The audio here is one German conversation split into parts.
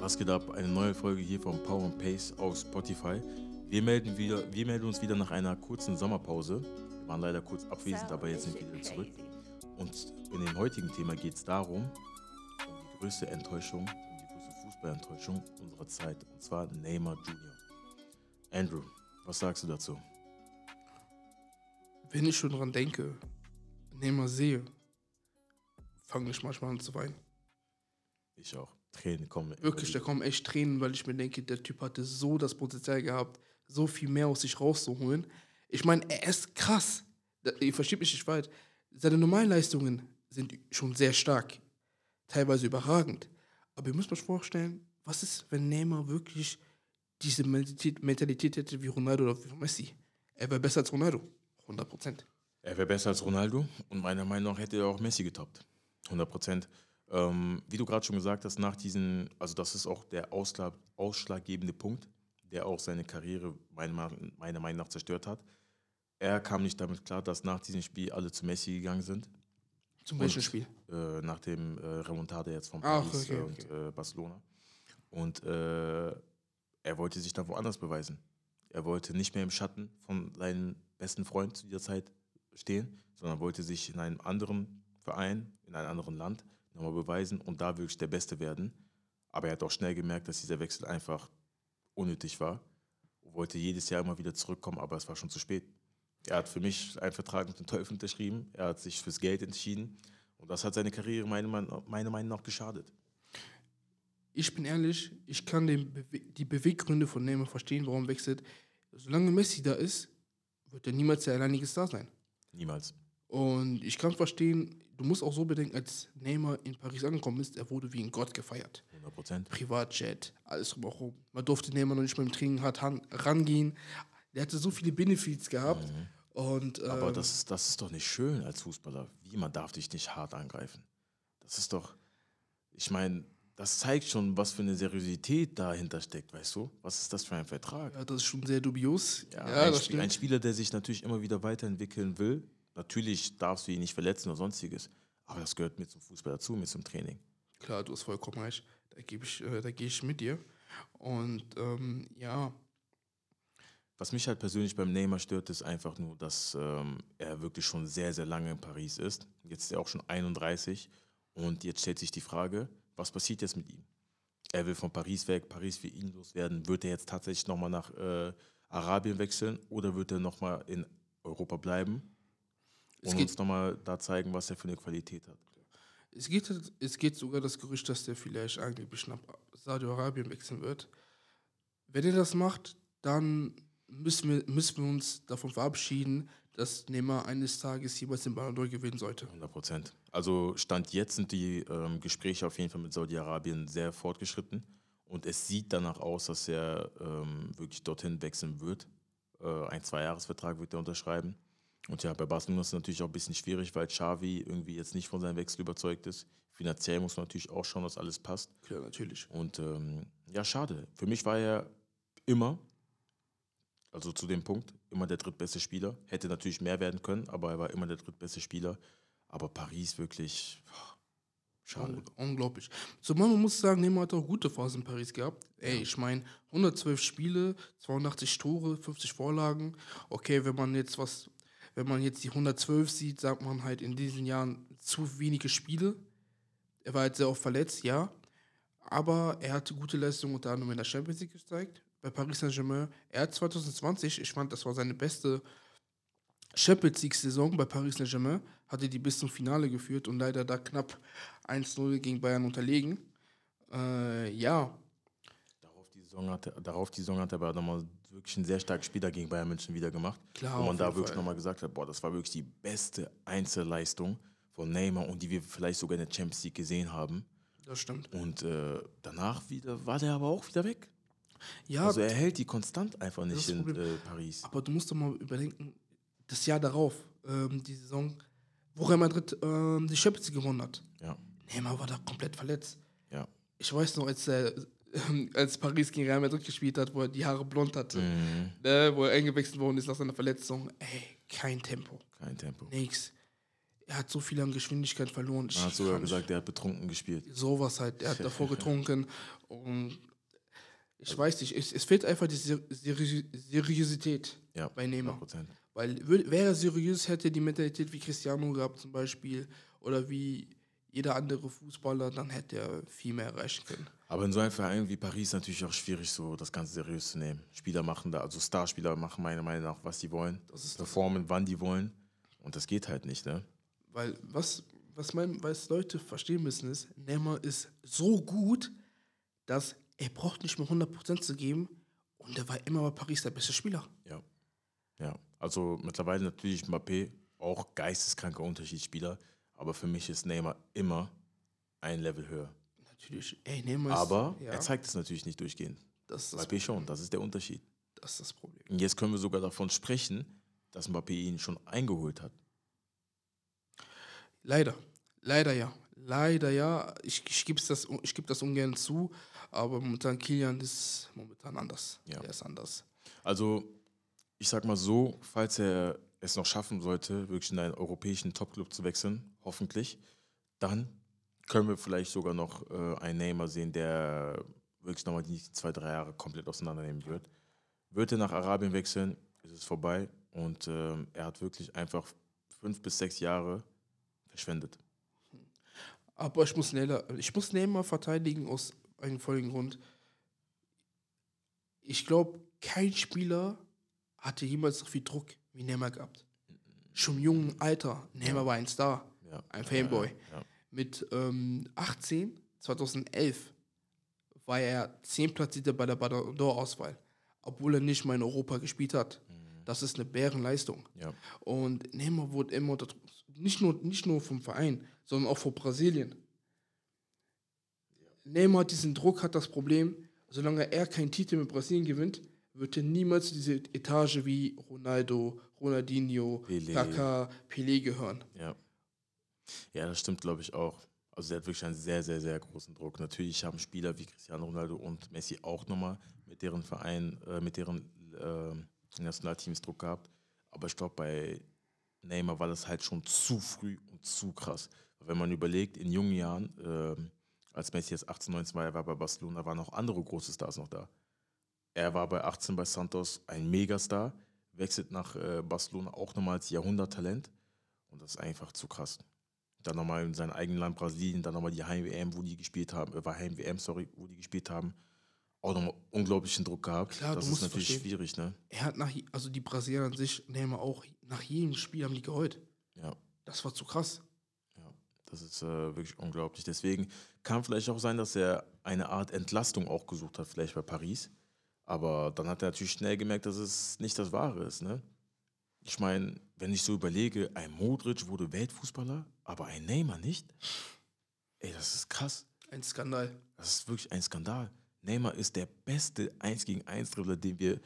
Was geht ab? Eine neue Folge hier vom Power and Pace auf Spotify. Wir melden, wieder, wir melden uns wieder nach einer kurzen Sommerpause. Wir waren leider kurz abwesend, aber jetzt sind wir wieder zurück. Und in dem heutigen Thema geht es darum, um die größte Enttäuschung, um die größte Fußballenttäuschung unserer Zeit. Und zwar Neymar Jr. Andrew, was sagst du dazu? Wenn ich schon dran denke, Neymar sehe, fange ich manchmal an zu weinen. Ich auch. Tränen kommen. Wirklich, da kommen echt Tränen, weil ich mir denke, der Typ hatte so das Potenzial gehabt, so viel mehr aus sich rauszuholen. Ich meine, er ist krass. Ihr versteht mich nicht weit. Seine Normalleistungen sind schon sehr stark, teilweise überragend. Aber ihr müsst euch vorstellen, was ist, wenn Neymar wirklich diese Mentalität, Mentalität hätte wie Ronaldo oder wie Messi? Er wäre besser als Ronaldo. 100 Prozent. Er wäre besser als Ronaldo und meiner Meinung nach hätte er auch Messi getoppt. 100 Prozent. Ähm, wie du gerade schon gesagt hast, nach diesen, also das ist auch der ausschlag, ausschlaggebende Punkt, der auch seine Karriere meiner, meiner Meinung nach zerstört hat. Er kam nicht damit klar, dass nach diesem Spiel alle zu Messi gegangen sind. Zum Und, welchen Spiel? Äh, nach dem äh, Remontada jetzt von Ach, Paris okay, äh, und äh, Barcelona. Und äh, er wollte sich dann woanders beweisen. Er wollte nicht mehr im Schatten von seinem besten Freund zu dieser Zeit stehen, sondern wollte sich in einem anderen Verein, in einem anderen Land nochmal beweisen und da wirklich der Beste werden. Aber er hat auch schnell gemerkt, dass dieser Wechsel einfach unnötig war. Und wollte jedes Jahr immer wieder zurückkommen, aber es war schon zu spät. Er hat für mich einen Vertrag mit dem Teufel unterschrieben. Er hat sich fürs Geld entschieden. Und das hat seine Karriere meiner Meinung nach geschadet. ich bin ehrlich, ich kann Bewe die Beweggründe von Neymar verstehen, warum er wechselt. Solange Messi da ist, wird er niemals der alleinige Star sein. Niemals. Und ich kann verstehen, du musst auch so bedenken, als Neymar in Paris angekommen ist, er wurde wie ein Gott gefeiert. 100 Prozent. Privatjet, alles drumherum. Man durfte Neymar noch nicht mal im Training hart rangehen. Der hatte so viele Benefits gehabt. Und, Aber ähm, das ist, das ist doch nicht schön als Fußballer. Wie, man darf dich nicht hart angreifen. Das ist doch, ich meine, das zeigt schon, was für eine Seriosität dahinter steckt, weißt du? Was ist das für ein Vertrag? ja, das ist schon sehr dubios. Ja, Ja, ein, das Spiel, ein. Spieler, der sich natürlich immer wieder weiterentwickeln will, natürlich darfst du ihn nicht verletzen oder sonstiges. Aber das gehört mit zum Fußball dazu, mit zum Training. Klar, du hast vollkommen recht. Da, gebe ich, äh, da gehe ich mit dir. Und ähm, ja, Was mich halt persönlich beim Neymar stört, ist einfach nur, dass ähm, er wirklich schon sehr, sehr lange in Paris ist. Jetzt ist er auch schon 31 und jetzt stellt sich die Frage, was passiert jetzt mit ihm? Er will von Paris weg, Paris will ihn loswerden. Wird er jetzt tatsächlich nochmal nach äh, Arabien wechseln oder wird er nochmal in Europa bleiben Es und geht- uns nochmal da zeigen, was er für eine Qualität hat? es geht, es geht sogar das Gerücht, dass der vielleicht angeblich nach Saudi-Arabien wechseln wird. Wenn er das macht, dann müssen wir, müssen wir uns davon verabschieden, dass Neymar eines Tages jemals den Ballon d'Or gewinnen sollte. 100 Prozent. Also Stand jetzt sind die ähm, Gespräche auf jeden Fall mit Saudi-Arabien sehr fortgeschritten und es sieht danach aus, dass er ähm, wirklich dorthin wechseln wird. Äh, ein Zweijahresvertrag wird er unterschreiben. Und ja, bei Barcelona ist es natürlich auch ein bisschen schwierig, weil Xavi irgendwie jetzt nicht von seinem Wechsel überzeugt ist. Finanziell muss man natürlich auch schauen, dass alles passt. Klar, natürlich. Und ähm, ja, schade. Für mich war er immer, also zu dem Punkt, immer der drittbeste Spieler. Hätte natürlich mehr werden können, aber er war immer der drittbeste Spieler. Aber Paris wirklich, boah, schade. Un unglaublich. Zumal man muss sagen, Neymar hat auch gute Phasen in Paris gehabt. Ey, ich meine, 112 Spiele, 82 Tore, 50 Vorlagen. Okay, wenn man jetzt was, wenn man jetzt die 112 sieht, sagt man halt in diesen Jahren zu wenige Spiele. Er war halt sehr oft verletzt, ja. Aber er hatte gute Leistungen unter anderem in der Champions League gezeigt. Bei Paris Saint-Germain. Er hat 2020, ich fand, das war seine beste Champions League-Saison bei Paris Saint-Germain, hatte die bis zum Finale geführt und leider da knapp 1-0 gegen Bayern unterlegen. Äh, ja, Darauf die, Saison hat, er- er aber nochmal wirklich einen sehr starken Spieler gegen Bayern München wieder gemacht. Klar, Wo man da wirklich nochmal gesagt hat, boah, das war wirklich die beste Einzelleistung von Neymar und die wir vielleicht sogar in der Champions League gesehen haben. das stimmt. Und äh, danach wieder, war der aber auch wieder weg. Ja, Also er hält die konstant einfach nicht in äh, Paris. aber du musst doch mal überdenken, das Jahr darauf, ähm, die Saison, wo Real Madrid ähm, die Champions League gewonnen hat. Ja, Neymar war da komplett verletzt. ja. Ich weiß noch, als, er, als Paris gegen Real Madrid gespielt hat, wo er die Haare blond hatte, Mhm. ne, wo er eingewechselt worden ist nach seiner Verletzung. Ey, kein Tempo. Kein Tempo. Nix. er hat so viel an Geschwindigkeit verloren. Man hat sogar gesagt, er hat betrunken gespielt. Sowas halt. Er hat davor getrunken. Und ich weiß nicht, es, es fehlt einfach die Seri Seriosität ja, bei Neymar. 100%. Weil wäre er seriös, hätte er die Mentalität wie Cristiano gehabt zum Beispiel oder wie jeder andere Fußballer, dann hätte er viel mehr erreichen können. Aber in so einem Verein wie Paris natürlich auch schwierig, so das Ganze seriös zu nehmen. Spieler machen da, also Starspieler machen meiner Meinung nach, was sie wollen, performen, wann die wollen. Und das geht halt nicht, ne? Weil was, was, mein, was Leute verstehen müssen ist, Neymar ist so gut, dass er braucht nicht mehr 100% zu geben und er war immer bei Paris der beste Spieler. Ja. Ja. Also mittlerweile natürlich Mbappé, auch geisteskranker Unterschiedsspieler, aber für mich ist Neymar immer ein Level höher. Natürlich. Ey, Neymar ist, Aber ja. er zeigt es natürlich nicht durchgehend. Das ist das Mbappé schon, das ist der Unterschied. Das ist das Problem. Und jetzt können wir sogar davon sprechen, dass Mbappé ihn schon eingeholt hat. Leider. Leider ja. Leider ja. Ich, ich gebe das, geb das ungern zu, aber momentan Kilian ist momentan anders. Ja. Er ist anders. Also, ich sag mal so, falls er es noch schaffen sollte, wirklich in einen europäischen Topclub zu wechseln, hoffentlich, dann können wir vielleicht sogar noch äh, einen Neymar sehen, der wirklich nochmal die nächsten zwei, drei Jahre komplett auseinandernehmen wird. Wird er nach Arabien wechseln, ist es vorbei und äh, er hat wirklich einfach fünf bis sechs Jahre verschwendet. Aber ich muss, Neymar, ich muss Neymar verteidigen aus einem folgenden Grund. Ich glaube, kein Spieler hatte jemals so viel Druck wie Neymar gehabt. Schon im jungen Alter. Neymar war ein Star, ja. ein Fanboy. Ja, Mit ähm, 18, 2011, war er 10 Platzierter bei der Ballon d'Or-Auswahl, obwohl er nicht mal in Europa gespielt hat. Mhm. Das ist eine Bärenleistung. Ja. Und Neymar wurde immer unter Druck nicht nur, nicht nur vom Verein, sondern auch vor Brasilien. Neymar hat diesen Druck, hat das Problem, solange er keinen Titel mit Brasilien gewinnt, wird er niemals diese Etage wie Ronaldo, Ronaldinho, Pelé. Kaká, Pelé gehören. Ja. Ja, das stimmt, glaube ich, auch. Also er hat wirklich einen sehr, sehr, sehr großen Druck. Natürlich haben Spieler wie Cristiano Ronaldo und Messi auch nochmal mit deren Verein, äh, mit deren äh, Nationalteams Druck gehabt. Aber ich glaube, bei Neymar war das halt schon zu früh und zu krass. Wenn man überlegt, in jungen Jahren, äh, als Messi jetzt 18, 19 war, er war bei Barcelona, waren auch andere große Stars noch da. Er war bei 18 bei Santos ein Megastar, wechselt nach äh, Barcelona auch nochmal als Jahrhunderttalent. Und das ist einfach zu krass. Dann nochmal in seinem eigenen Land Brasilien, dann nochmal die Heim-WM, wo die gespielt haben, äh, war Heim-WM, sorry, wo die gespielt haben, auch nochmal unglaublichen Druck gehabt. Klar, das ist natürlich verstehen. schwierig, ne? Er hat nach, also die Brasilianer an sich, Neymar auch, nach jedem Spiel haben die geheult. Ja. Das war zu krass. Ja, das ist äh, wirklich unglaublich. Deswegen kann vielleicht auch sein, dass er eine Art Entlastung auch gesucht hat, vielleicht bei Paris. Aber dann hat er natürlich schnell gemerkt, dass es nicht das Wahre ist. Ne? Ich meine, wenn ich so überlege, ein Modric wurde Weltfußballer, aber ein Neymar nicht. Ey, das ist krass. Ein Skandal. Das ist wirklich ein Skandal. Neymar ist der beste 1 gegen 1 Dribbler, den wir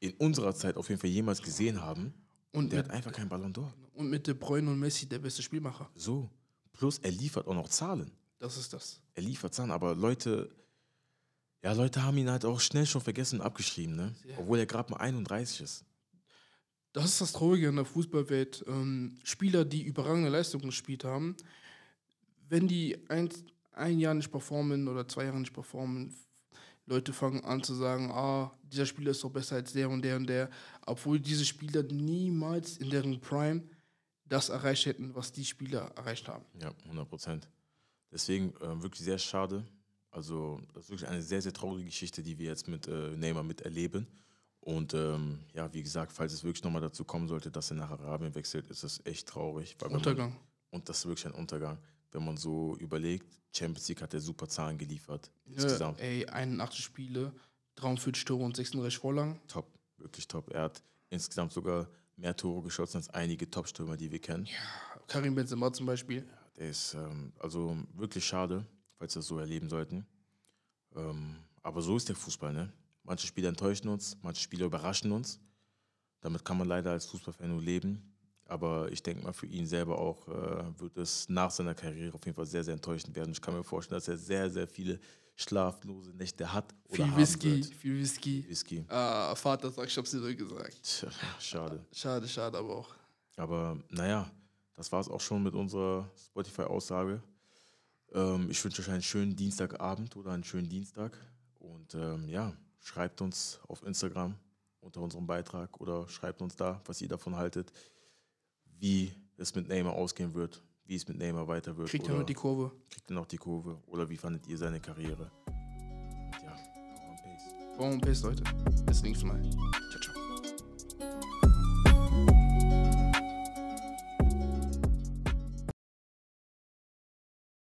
in unserer Zeit auf jeden Fall jemals gesehen haben. Und Der mit, hat einfach keinen Ballon d'Or. und mit De Bruyne und Messi der beste Spielmacher. So. Plus er liefert auch noch Zahlen. Das ist das. er liefert Zahlen, aber Leute, ja, Leute haben ihn halt auch schnell schon vergessen und abgeschrieben, ne? Ja. Obwohl er gerade mal 31 ist. Das ist das Traurige in der Fußballwelt. Ähm, Spieler, die überragende Leistungen gespielt haben, wenn die ein, ein Jahr nicht performen oder zwei Jahre nicht performen, Leute fangen an zu sagen, ah, dieser Spieler ist doch besser als der und der und der, obwohl diese Spieler niemals in deren Prime das erreicht hätten, was die Spieler erreicht haben. Ja, 100 Prozent. Deswegen äh, wirklich sehr schade. Also, das ist wirklich eine sehr, sehr traurige Geschichte, die wir jetzt mit äh, Neymar miterleben. Und ähm, ja, wie gesagt, falls es wirklich nochmal dazu kommen sollte, dass er nach Arabien wechselt, ist das echt traurig. wenn man- Untergang. Und das ist wirklich ein Untergang. Wenn man so überlegt, Champions League hat er super Zahlen geliefert. Ja, Insgesamt ey, 81 Spiele, 43 Tore und 36 Vorlagen. top, wirklich top. Er hat insgesamt sogar mehr Tore geschossen als einige Top-Stürmer, die wir kennen. Karim Benzema zum Beispiel. Der ist ähm, also wirklich schade, falls wir das so erleben sollten. Ähm, aber so ist der Fußball, ne? Manche Spiele enttäuschen uns, manche Spiele überraschen uns. Damit kann man leider als Fußballfan nur leben. Aber ich denke mal, für ihn selber auch äh, wird es nach seiner Karriere auf jeden Fall sehr, sehr enttäuschend werden. Ich kann mir vorstellen, dass er sehr, sehr viele schlaflose Nächte hat oder Viel haben Whisky, wird. viel Whisky. Whisky. Ah, Vater sagt, ich hab's dir so gesagt. Tja, schade. Schade, schade, aber auch. Aber naja, das war es auch schon mit unserer Spotify-Aussage. Ähm, ich wünsche euch einen schönen Dienstagabend oder einen schönen Dienstag. Und ähm, ja, schreibt uns auf Instagram unter unserem Beitrag oder schreibt uns da, was ihr davon haltet, wie es mit Neymar ausgehen wird, wie es mit Neymar weiter wird. Kriegt er noch die Kurve? Kriegt er noch die Kurve? Oder wie fandet ihr seine Karriere? Und ja, Power and Pace. Power and Pace, Leute. Bis nächstes Mal. Ciao, ciao.